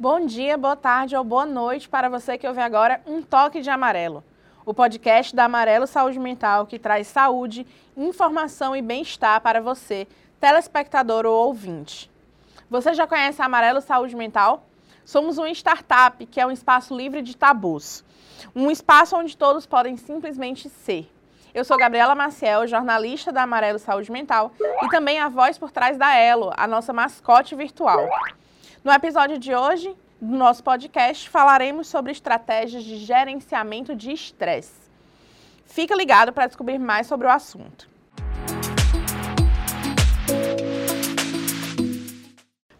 Bom dia, boa tarde ou boa noite para você que ouve agora Um Toque de Amarelo, o podcast da Amarelo Saúde Mental que traz saúde, informação e bem-estar para você, telespectador ou ouvinte. Você já conhece a Amarelo Saúde Mental? Somos uma startup que é um espaço livre de tabus, um espaço onde todos podem simplesmente ser. Eu sou Gabriela Maciel, jornalista da Amarelo Saúde Mental e também a voz por trás da Elo, a nossa mascote virtual. No episódio de hoje do nosso podcast, falaremos sobre estratégias de gerenciamento de estresse. Fica ligado para descobrir mais sobre o assunto.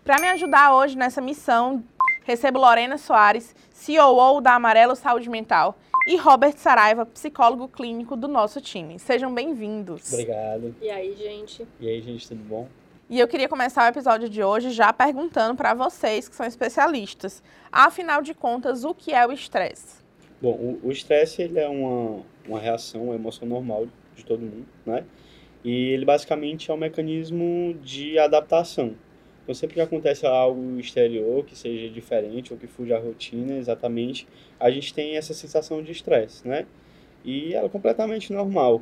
Para me ajudar hoje nessa missão, recebo Lorena Soares, COO da Amarelo Saúde Mental, e Robert Saraiva, psicólogo clínico do nosso time. Sejam bem-vindos. Obrigado. E aí, gente? E aí, gente, tudo bom? E eu queria começar o episódio de hoje já perguntando para vocês que são especialistas. Afinal de contas, o que é o estresse? Bom, o estresse ele é uma, uma reação, uma emoção normal de todo mundo, né? E ele basicamente é um mecanismo de adaptação. Então, sempre que acontece algo exterior que seja diferente ou que fuja à rotina, exatamente, a gente tem essa sensação de estresse, né? E ela é completamente normal.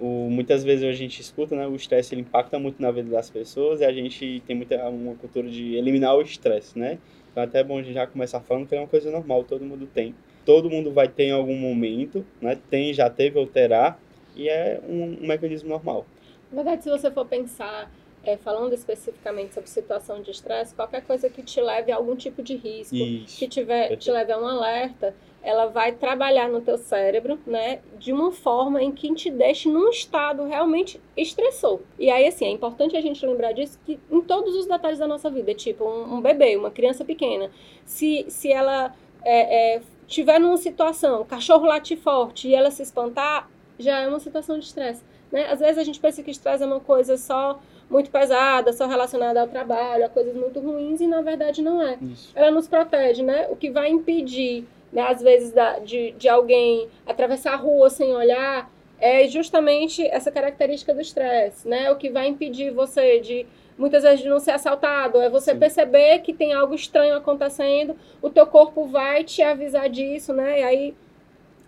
O, muitas vezes a gente escuta, né, o estresse ele impacta muito na vida das pessoas e a gente tem muita uma cultura de eliminar o estresse, né? Então até é bom a gente já começar falando que é uma coisa normal, todo mundo tem. Todo mundo vai ter em algum momento, né? Tem, já teve ou terá, e é um, um mecanismo normal. Na verdade, se você for pensar, é, falando especificamente sobre situação de estresse, qualquer coisa que te leve a algum tipo de risco, Isso. que tiver, te leve a um alerta, ela vai trabalhar no teu cérebro, né, de uma forma em que te deixe num estado realmente estressor. E aí, assim, é importante a gente lembrar disso que em todos os detalhes da nossa vida, tipo um, um bebê, uma criança pequena, se, se ela é, é, tiver numa situação, o cachorro late forte e ela se espantar, já é uma situação de estresse. Né? Às vezes a gente pensa que estresse é uma coisa só muito pesada, só relacionada ao trabalho, a coisas muito ruins, e na verdade não é. Isso. Ela nos protege, né? O que vai impedir né, às vezes da, de, de alguém atravessar a rua sem olhar, é justamente essa característica do estresse, né? O que vai impedir você de muitas vezes de não ser assaltado, é você Sim. perceber que tem algo estranho acontecendo, o teu corpo vai te avisar disso, né? E aí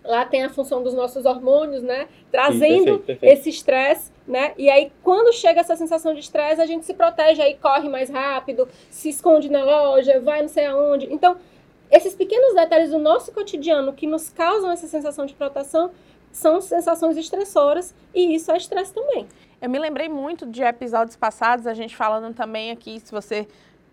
lá tem a função dos nossos hormônios, né? Trazendo perfeito, perfeito. esse estresse, né? E aí quando chega essa sensação de estresse, a gente se protege, aí corre mais rápido, se esconde na loja, vai não sei aonde. Então, esses pequenos detalhes do nosso cotidiano que nos causam essa sensação de proteção são sensações estressoras e isso é estresse também. Eu me lembrei muito de episódios passados, a gente falando também aqui, se você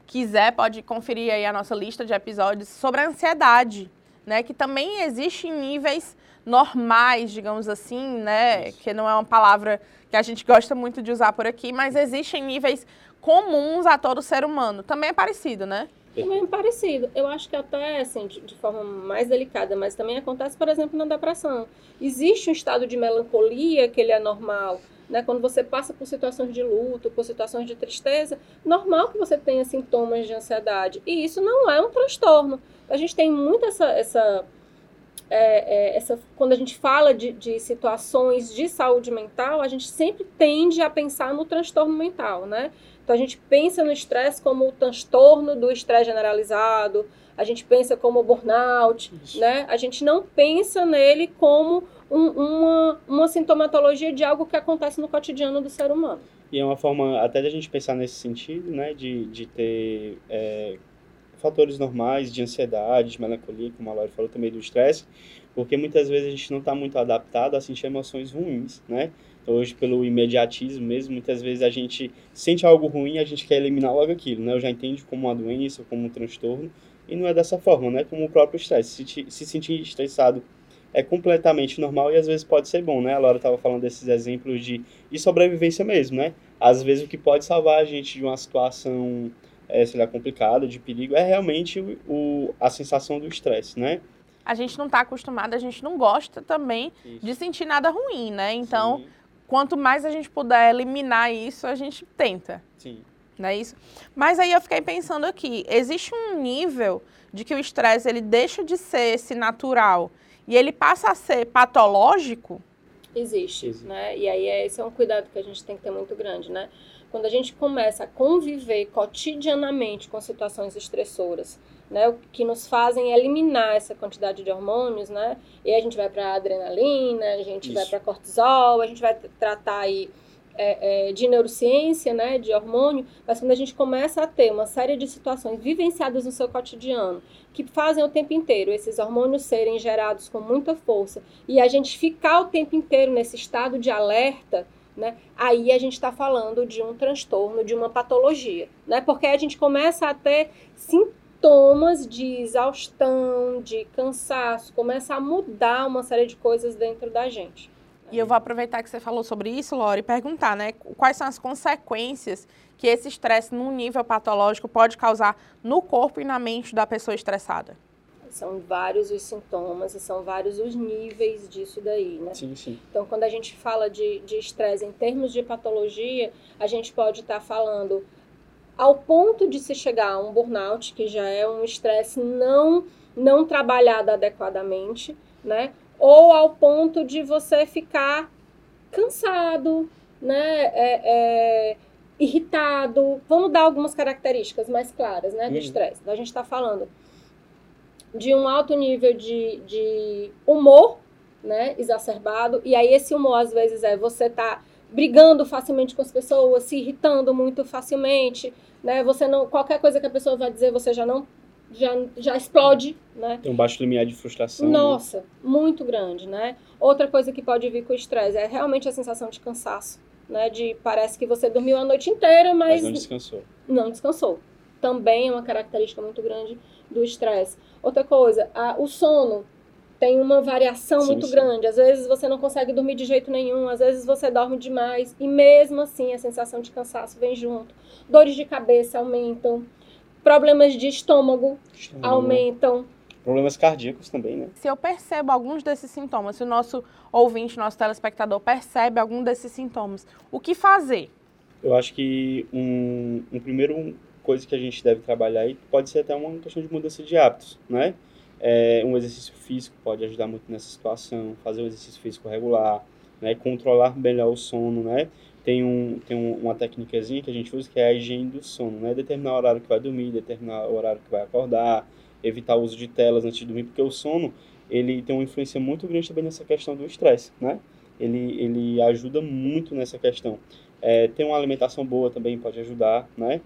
quiser, pode conferir aí a nossa lista de episódios sobre a ansiedade, né? Que também existe em níveis normais, digamos assim, né? Isso. Que não é uma palavra que a gente gosta muito de usar por aqui, mas existe em níveis comuns a todo ser humano. Também é parecido, né? Também é parecido. Eu acho que até, assim, de, de forma mais delicada, mas também acontece, por exemplo, na depressão. Existe um estado de melancolia que ele é normal, né? Quando você passa por situações de luto, por situações de tristeza, normal que você tenha sintomas de ansiedade. E isso não é um transtorno. A gente tem muito essa... essa é, é, essa, quando a gente fala de, de situações de saúde mental, a gente sempre tende a pensar no transtorno mental, né? Então a gente pensa no estresse como o transtorno do estresse generalizado, a gente pensa como burnout, Isso. né? A gente não pensa nele como um- uma, uma sintomatologia de algo que acontece no cotidiano do ser humano. E é uma forma até de a gente pensar nesse sentido, né? De, de ter é, fatores normais de ansiedade, de melancolia, como a Laura falou também do estresse, porque muitas vezes a gente não está muito adaptado a sentir emoções ruins, né? Então, hoje, pelo imediatismo mesmo, muitas vezes a gente sente algo ruim e a gente quer eliminar logo aquilo, né? Eu já entendo como uma doença, como um transtorno, e não é dessa forma, né? Como o próprio estresse. Se, se sentir estressado é completamente normal e às vezes pode ser bom, né? A Laura estava falando desses exemplos de, de sobrevivência mesmo, né? Às vezes o que pode salvar a gente de uma situação, é, sei lá, complicada, de perigo, é realmente o, a sensação do estresse, né? A gente não está acostumado, a gente não gosta também de sentir nada ruim, né? Então, Sim, quanto mais a gente puder eliminar isso, a gente tenta. sim. não é isso? Mas aí eu fiquei pensando aqui, existe um nível de que o estresse ele deixa de ser esse natural e ele passa a ser patológico? Existe, Existe. né? E aí é, esse é um cuidado que a gente tem que ter muito grande, né? Quando a gente começa a conviver cotidianamente com situações estressoras, né, que nos fazem eliminar essa quantidade de hormônios, né? E a gente vai para adrenalina, a gente Isso. vai para cortisol, a gente vai tratar aí é, é, de neurociência, né, de hormônio, mas quando a gente começa a ter uma série de situações vivenciadas no seu cotidiano que fazem o tempo inteiro esses hormônios serem gerados com muita força e a gente ficar o tempo inteiro nesse estado de alerta, né, aí a gente está falando de um transtorno, de uma patologia, né, porque a gente começa a ter sintomas de exaustão, de cansaço, começa a mudar uma série de coisas dentro da gente. E eu vou aproveitar que você falou sobre isso, Lore, e perguntar, né, quais são as consequências que esse estresse num nível patológico pode causar no corpo e na mente da pessoa estressada? São vários os sintomas e são vários os níveis disso daí, né? Sim, sim. Então, quando a gente fala de estresse em termos de patologia, a gente pode estar tá falando ao ponto de se chegar a um burnout, que já é um estresse não, não trabalhado adequadamente, né? ou ao ponto de você ficar cansado, né? É, é, irritado. Vamos dar algumas características mais claras né, do uhum. estresse. Então, a gente está falando de um alto nível de, de humor né, exacerbado, e aí esse humor às vezes é você tá brigando facilmente com as pessoas, se irritando muito facilmente, né? Você não qualquer coisa que a pessoa vai dizer, você já não já, já explode, né? Tem um baixo limiar de frustração. Né? Nossa, né? muito grande, né? Outra coisa que pode vir com o estresse é realmente a sensação de cansaço, né? De parece que você dormiu a noite inteira, mas, mas não descansou. Não descansou. Também é uma característica muito grande do estresse. Outra coisa, a, o sono tem uma variação sim, muito sim. grande. Às vezes você não consegue dormir de jeito nenhum, às vezes você dorme demais e mesmo assim a sensação de cansaço vem junto. Dores de cabeça aumentam, Problemas de estômago, estômago, aumentam. Problemas cardíacos também, né? Se eu percebo alguns desses sintomas, se o nosso ouvinte, nosso telespectador percebe algum desses sintomas, o que fazer? Eu acho que um, um primeiro coisa que a gente deve trabalhar aí pode ser até uma questão de mudança de hábitos, né? É, um exercício físico pode ajudar muito nessa situação, fazer um exercício físico regular, né? Controlar melhor o sono, né? tem, um, tem um, uma técnicazinha que a gente usa que é a higiene do sono, né? Determinar o horário que vai dormir, determinar o horário que vai acordar, evitar o uso de telas antes de dormir, porque o sono ele tem uma influência muito grande também nessa questão do estresse, né? Ele, ele ajuda muito nessa questão. É, ter uma alimentação boa também pode ajudar, né?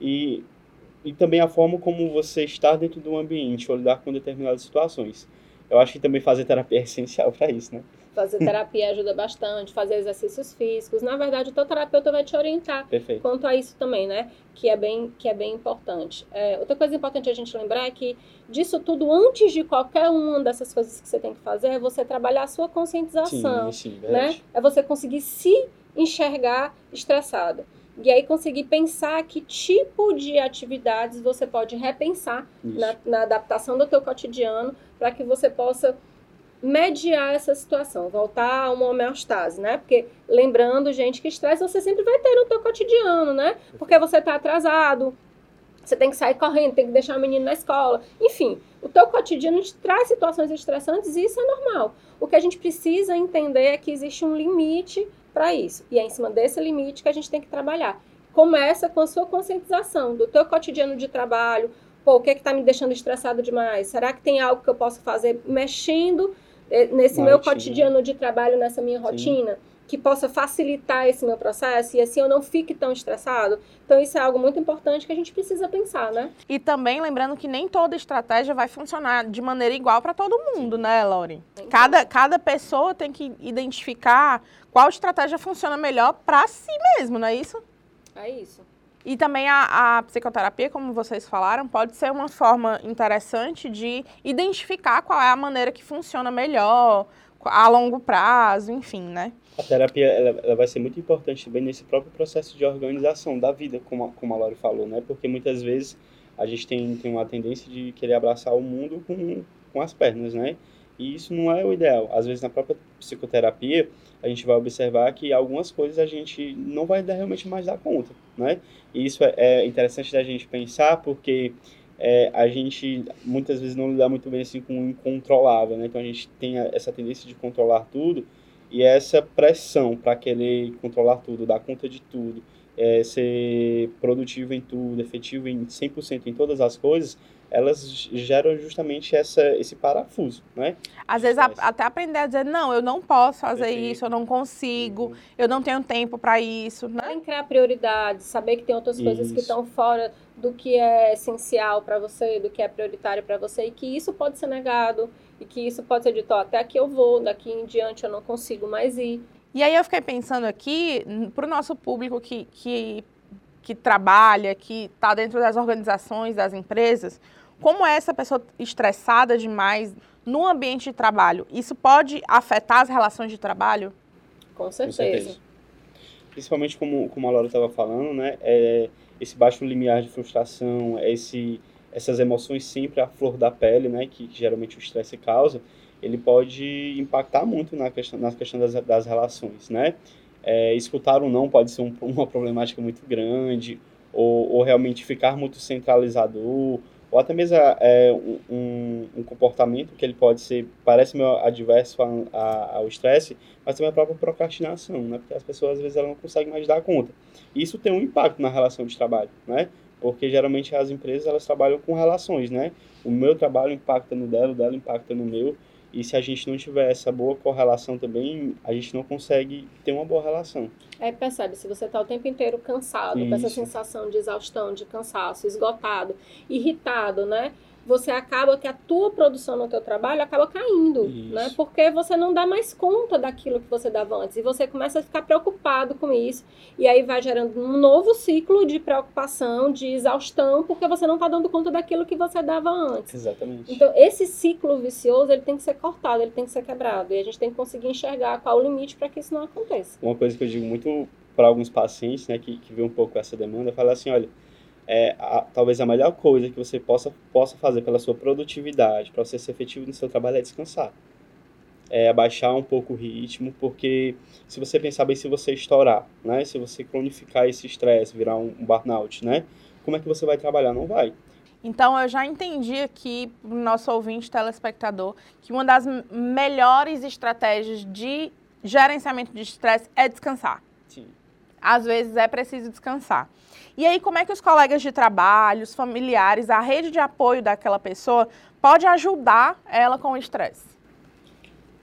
E, e também a forma como você está dentro do ambiente, ou lidar com determinadas situações. Eu acho que também fazer terapia é essencial para isso, né? Fazer terapia ajuda bastante, fazer exercícios físicos. Na verdade, o teu terapeuta vai te orientar Perfeito. quanto a isso também, né? Que é bem, que é bem importante. É, outra coisa importante a gente lembrar é que disso tudo, antes de qualquer uma dessas coisas que você tem que fazer, é você trabalhar a sua conscientização. Sim, sim, né? É você conseguir se enxergar estressado. E aí conseguir pensar que tipo de atividades você pode repensar na, na adaptação do teu cotidiano para que você possa mediar essa situação, voltar a uma homeostase, né? Porque lembrando, gente, que estresse você sempre vai ter no teu cotidiano, né? Porque você está atrasado, você tem que sair correndo, tem que deixar o menino na escola, enfim, o teu cotidiano te traz situações estressantes e isso é normal. O que a gente precisa entender é que existe um limite para isso e é em cima desse limite que a gente tem que trabalhar. Começa com a sua conscientização do teu cotidiano de trabalho, Pô, o que é está me deixando estressado demais? Será que tem algo que eu posso fazer mexendo é, nesse meu cotidiano de trabalho, nessa minha rotina, Sim. Que possa facilitar esse meu processo e assim eu não fique tão estressado. Então isso é algo muito importante que a gente precisa pensar, né? E também lembrando que nem toda estratégia vai funcionar de maneira igual para todo mundo, né, Lauren? Cada, cada pessoa tem que identificar qual estratégia funciona melhor para si mesmo, não é isso? É isso. E também a, a, psicoterapia, como vocês falaram, pode ser uma forma interessante de identificar qual é a maneira que funciona melhor, a longo prazo, enfim, né? A terapia ela, ela vai ser muito importante também nesse próprio processo de organização da vida, como a, como a Lori falou, né? Porque muitas vezes a gente tem, tem uma tendência de querer abraçar o mundo com, com as pernas, né? E isso não é o ideal. Às vezes, na própria psicoterapia, a gente vai observar que algumas coisas a gente não vai realmente mais dar conta, né? E isso é, é interessante da gente pensar porque é, a gente muitas vezes não lida muito bem assim com o incontrolável, né? Então a gente tem essa tendência de controlar tudo e essa pressão para querer controlar tudo, dar conta de tudo, é, ser produtivo em tudo, efetivo em 100% em todas as coisas, elas geram justamente essa, esse parafuso, né? Às vezes a, até aprender a dizer, não, eu não posso fazer Perfeito. isso, eu não consigo, Uhum. eu não tenho tempo para isso, né? Que criar prioridades, saber que tem outras coisas que Isso. estão fora do que é essencial para você, do que é prioritário para você, e que isso pode ser negado, e que isso pode ser dito, ó, até aqui eu vou, daqui em diante eu não consigo mais ir. E aí eu fiquei pensando aqui, para o nosso público que, que, que trabalha, que está dentro das organizações, das empresas, como é essa pessoa estressada demais no ambiente de trabalho? Isso pode afetar as relações de trabalho? Com Com certeza. certeza. Principalmente como, como a Laura estava falando, né? É esse baixo limiar de frustração, esse, essas emoções sempre à flor da pele, né? Que, que geralmente o estresse causa, ele pode impactar muito na questão, na questão das, das relações, né? É, escutar ou não pode ser um- uma problemática muito grande, ou, ou realmente ficar muito centralizador, ou até mesmo é, um, um, comportamento que ele pode ser, parece meio adverso a- a- ao estresse, mas também a própria procrastinação, né? Porque as pessoas, às vezes, elas não conseguem mais dar conta. Isso tem um impacto na relação de trabalho, né? Porque, geralmente, as empresas, elas trabalham com relações, né? O meu trabalho impacta no dela, o dela impacta no meu, e se a gente não tiver essa boa correlação também, a gente não consegue ter uma boa relação. Aí percebe, se você está o tempo inteiro cansado, com essa Isso. sensação de exaustão, de cansaço, esgotado, irritado, né? Você acaba que a tua produção no teu trabalho acaba caindo, Isso. né? Porque você não dá mais conta daquilo que você dava antes. E você começa a ficar preocupado com isso. E aí vai gerando um novo ciclo de preocupação, de exaustão, porque você não está dando conta daquilo que você dava antes. Exatamente. Então, esse ciclo vicioso, ele tem que ser cortado, ele tem que ser quebrado. E a gente tem que conseguir enxergar qual o limite para que isso não aconteça. uma coisa que eu digo muito para alguns pacientes, né, que, que vê um pouco essa demanda, é falar assim, olha, é, a- talvez a melhor coisa que você possa, possa fazer pela sua produtividade, para você ser efetivo no seu trabalho, é descansar. É abaixar um pouco o ritmo, porque se você pensar bem, se você estourar, né, se você cronificar esse estresse, virar um, um burnout, né, como é que você vai trabalhar? Não vai. Então, eu já entendi aqui, nosso ouvinte telespectador, que uma das melhores estratégias de gerenciamento de estresse é descansar. Sim. Às vezes é preciso descansar. E aí, como é que os colegas de trabalho, os familiares, a rede de apoio daquela pessoa pode ajudar ela com o estresse?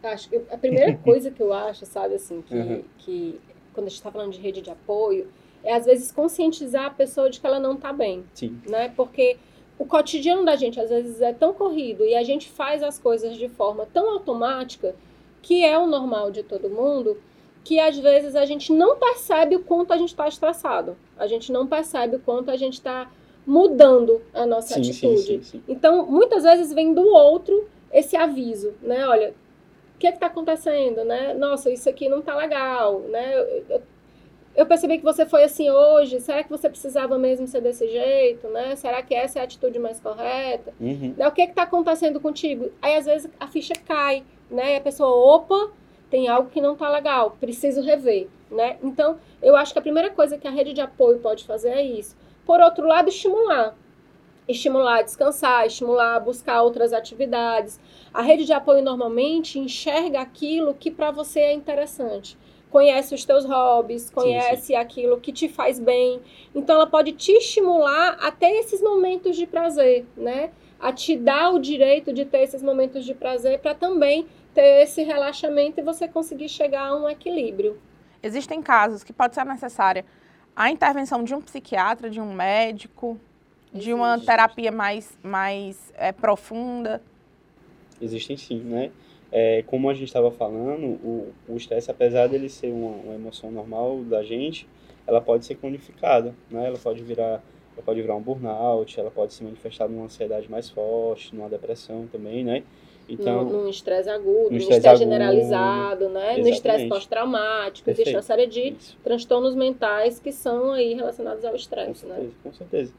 Acho que a primeira coisa que eu acho, sabe, assim, que, Uhum. que quando a gente está falando de rede de apoio, é às vezes conscientizar a pessoa de que ela não está bem, Sim. né? Porque o cotidiano da gente às vezes é tão corrido e a gente faz as coisas de forma tão automática, que é o normal de todo mundo, que às vezes a gente não percebe o quanto a gente está estressado. A gente não percebe o quanto a gente está mudando a nossa Sim, atitude. sim, sim. Então, muitas vezes vem do outro esse aviso, né? Olha, o que está acontecendo, né? Nossa, isso aqui não tá legal, né? Eu, eu- eu percebi que você foi assim hoje. Será que você precisava mesmo ser desse jeito, né? Será que essa é a atitude mais correta? Uhum. Né? O que está acontecendo contigo? Aí, às vezes, a ficha cai, né? E a pessoa, opa, tem algo que não tá legal, preciso rever, né? Então, eu acho que a primeira coisa que a rede de apoio pode fazer é isso. Por outro lado, estimular. Estimular a descansar, estimular a buscar outras atividades. A rede de apoio normalmente enxerga aquilo que para você é interessante. Conhece os teus hobbies, conhece aquilo que te faz bem. Então ela pode te estimular até esses momentos de prazer, né? A te dar o direito de ter esses momentos de prazer para também ter esse relaxamento e você conseguir chegar a um equilíbrio. Existem casos que pode ser necessária a intervenção de um psiquiatra, de um médico, de uma Existe. terapia mais, mais é, profunda. Existem sim, né? É, como a gente estava falando, o o estresse, apesar dele ser uma, uma emoção normal da gente, ela pode ser cronificada, né? Ela pode virar, ela pode virar um burnout, ela pode se manifestar numa ansiedade mais forte, numa depressão também, né? Então, num estresse agudo, num estresse generalizado, né? No estresse pós-traumático. Existe uma série de isso, transtornos mentais que são aí relacionados ao com estresse, né? certeza, com certeza.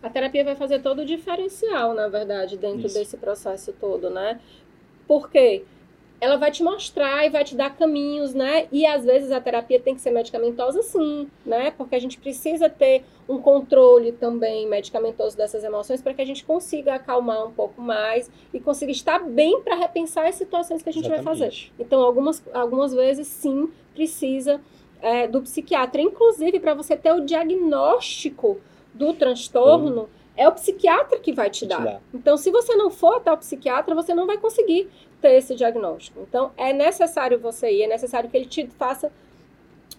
A terapia vai fazer todo o diferencial, na verdade, dentro Isso. desse processo todo, né? Por quê? Ela vai te mostrar e vai te dar caminhos, né? E às vezes a terapia tem que ser medicamentosa, sim, né? Porque a gente precisa ter um controle também medicamentoso dessas emoções para que a gente consiga acalmar um pouco mais e consiga estar bem para repensar as situações que a gente vai fazer. Exatamente. Então, algumas, algumas vezes, sim, precisa é, do psiquiatra. Inclusive, para você ter o diagnóstico do transtorno, é o psiquiatra que vai te dar. te dar. Então, se você não for até o psiquiatra, você não vai conseguir ter esse diagnóstico. Então, é necessário você ir, é necessário que ele te faça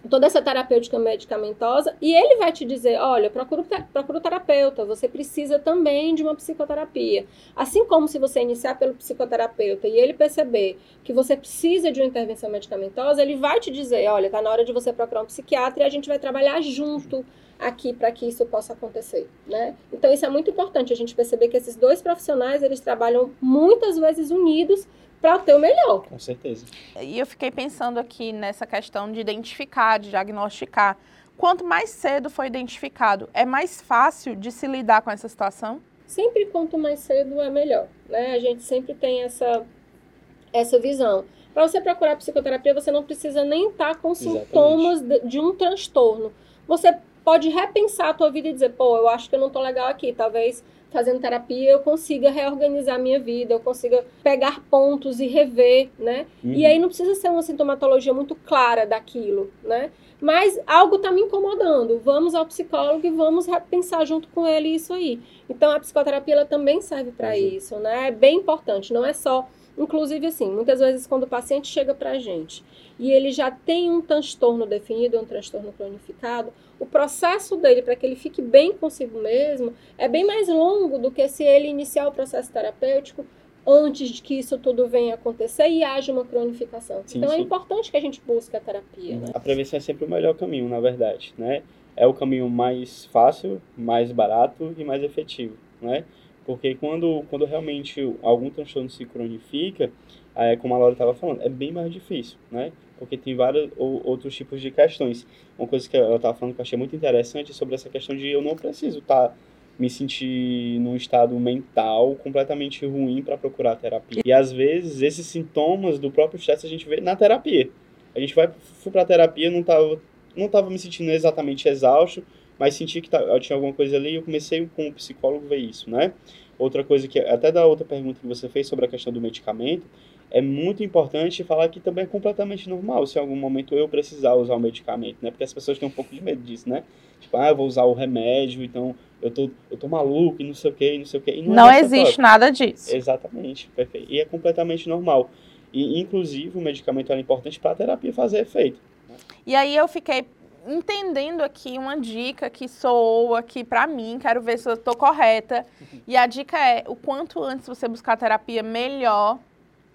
toda essa terapêutica medicamentosa e ele vai te dizer, olha, procura, procura o terapeuta, você precisa também de uma psicoterapia. Assim como se você iniciar pelo psicoterapeuta e ele perceber que você precisa de uma intervenção medicamentosa, ele vai te dizer, olha, está na hora de você procurar um psiquiatra e a gente vai trabalhar junto aqui para que isso possa acontecer, né? Então isso é muito importante a gente perceber que esses dois profissionais eles trabalham muitas vezes unidos para ter o melhor. Com certeza. E eu fiquei pensando aqui nessa questão de identificar, de diagnosticar. Quanto mais cedo foi identificado, é mais fácil de se lidar com essa situação? Sempre quanto mais cedo é melhor, né? A gente sempre tem essa essa visão. Para você procurar psicoterapia, você não precisa nem estar tá com Exatamente. sintomas de, de, um transtorno. Você pode repensar a tua vida e dizer, pô, eu acho que eu não estou legal aqui, talvez fazendo terapia, eu consiga reorganizar a minha vida, eu consiga pegar pontos e rever, né? Uhum. E aí não precisa ser uma sintomatologia muito clara daquilo, né? Mas algo está me incomodando. Vamos ao psicólogo e vamos pensar junto com ele isso aí. Então a psicoterapia ela também serve para isso, né? É bem importante, não é só Inclusive, assim, muitas vezes quando o paciente chega para a gente e ele já tem um transtorno definido, um transtorno cronificado, o processo dele para que ele fique bem consigo mesmo é bem mais longo do que se ele iniciar o processo terapêutico antes de que isso tudo venha acontecer e haja uma cronificação. Sim, então é sim. é importante que a gente busque a terapia. Né? A prevenção é sempre o melhor caminho, na verdade, né? É o caminho mais fácil, mais barato e mais efetivo, né? Porque quando, quando realmente algum transtorno se cronifica, é, como a Laura estava falando, é bem mais difícil, né? Porque tem vários ou, outros tipos de questões. Uma coisa que ela estava falando que eu achei muito interessante sobre essa questão de eu não preciso estar tá, me sentir num estado mental completamente ruim para procurar terapia. E às vezes esses sintomas do próprio estresse a gente vê na terapia. A gente vai fui para terapia, não tava não tava me sentindo exatamente exausto, mas senti que tá, eu tinha alguma coisa ali e eu comecei com o psicólogo ver isso, né? Outra coisa que até da outra pergunta que você fez sobre a questão do medicamento, é muito importante falar que também é completamente normal se em algum momento eu precisar usar o medicamento, né? Porque as pessoas têm um pouco de medo disso, né? Tipo, ah, eu vou usar o remédio, então eu tô, eu tô maluco e não sei o que, não sei o que. não, não é existe nada disso. Exatamente, perfeito. E é completamente normal. E, inclusive, o medicamento é importante para a terapia fazer efeito. Né? E aí eu fiquei entendendo aqui uma dica que soa aqui para mim, quero ver se eu estou correta. E a dica é, o quanto antes você buscar terapia, melhor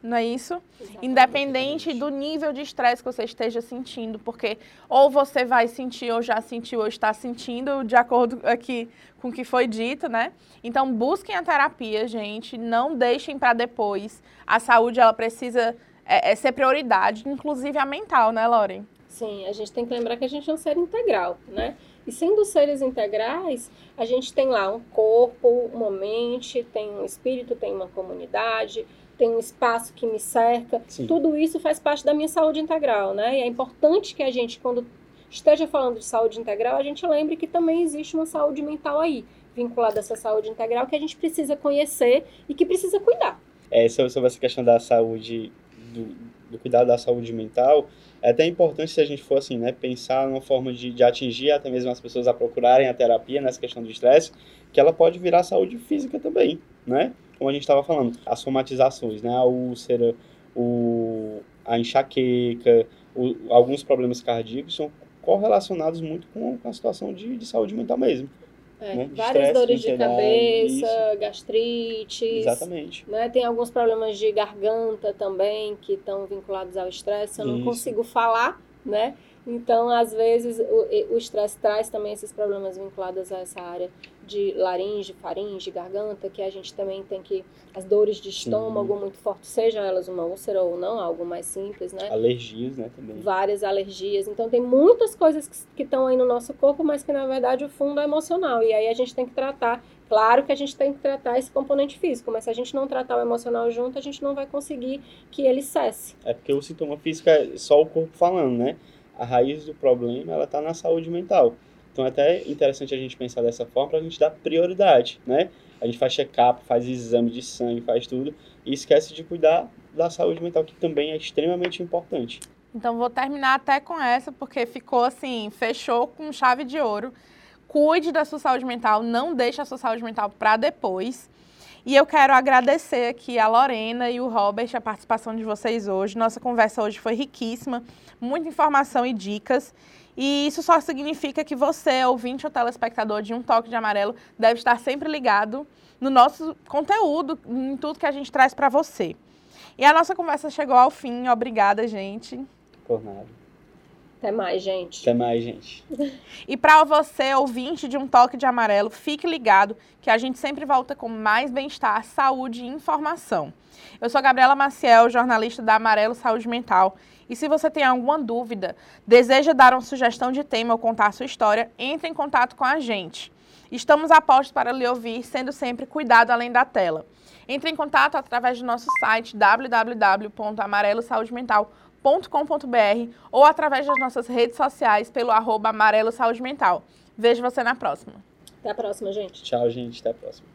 não é isso? Exatamente. Independente do nível de estresse que você esteja sentindo, porque ou você vai sentir, ou já sentiu, ou está sentindo, de acordo aqui com o que foi dito, né? Então, busquem a terapia, gente, não deixem para depois. A saúde, ela precisa é, é ser prioridade, inclusive a mental, né, Lauren? Sim, a gente tem que lembrar que a gente é um ser integral, né? E sendo seres integrais, a gente tem lá um corpo, uma mente, tem um espírito, tem uma comunidade, tem um espaço que me cerca. Sim. Tudo isso faz parte da minha saúde integral, né? E é importante que a gente, quando esteja falando de saúde integral, a gente lembre que também existe uma saúde mental aí, vinculada a essa saúde integral, que a gente precisa conhecer e que precisa cuidar. É, sobre essa questão da saúde, do, do cuidado da saúde mental, é até importante se a gente for assim, né, pensar numa forma de, de atingir até mesmo as pessoas a procurarem a terapia nessa questão do estresse, que ela pode virar saúde física também, né? Como a gente estava falando, as somatizações, né? A úlcera, o, a enxaqueca, o, alguns problemas cardíacos são correlacionados muito com, a situação de, de saúde mental mesmo. É, né? várias dores de cabeça, isso. gastrite. Exatamente. Né? Tem alguns problemas de garganta também que estão vinculados ao estresse. Eu não isso. consigo falar, né? Então, às vezes, o estresse traz também esses problemas vinculados a essa área de laringe, faringe, garganta, que a gente também tem que. As dores de estômago Sim. muito fortes, seja elas uma úlcera ou não, algo mais simples, né? Alergias, né, também. Várias alergias. Então, tem muitas coisas que estão aí no nosso corpo, mas que na verdade o fundo é emocional. E aí a gente tem que tratar. Claro que a gente tem que tratar esse componente físico, mas se a gente não tratar o emocional junto, a gente não vai conseguir que ele cesse. É porque o sintoma físico é só o corpo falando, né? A raiz do problema ela está na saúde mental. Então é até interessante a gente pensar dessa forma para a gente dar prioridade, né? A gente faz check-up, faz exame de sangue, faz tudo e esquece de cuidar da saúde mental, que também é extremamente importante. Então vou terminar até com essa, porque ficou assim, fechou com chave de ouro. Cuide da sua saúde mental, não deixe a sua saúde mental para depois. E eu quero agradecer aqui a Lorena e o Robert a participação de vocês hoje. Nossa conversa hoje foi riquíssima, muita informação e dicas. E isso só significa que você, ouvinte ou telespectador de Um Toque de Amarelo, deve estar sempre ligado no nosso conteúdo, em tudo que a gente traz para você. E a nossa conversa chegou ao fim. Obrigada, gente. Por nada. Até mais, gente. Até mais, gente. E para você, ouvinte de Um Toque de Amarelo, fique ligado que a gente sempre volta com mais bem-estar, saúde e informação. Eu sou Gabriela Maciel, jornalista da Amarelo Saúde Mental. E se você tem alguma dúvida, deseja dar uma sugestão de tema ou contar a sua história, entre em contato com a gente. Estamos a postos para lhe ouvir, sendo sempre cuidado além da tela. Entre em contato através do nosso site www.amarelosaudemental.com.br ou através das nossas redes sociais pelo arroba Amarelo Saúde Mental. Vejo você na próxima. Até a próxima, gente. Tchau, gente. Até a próxima.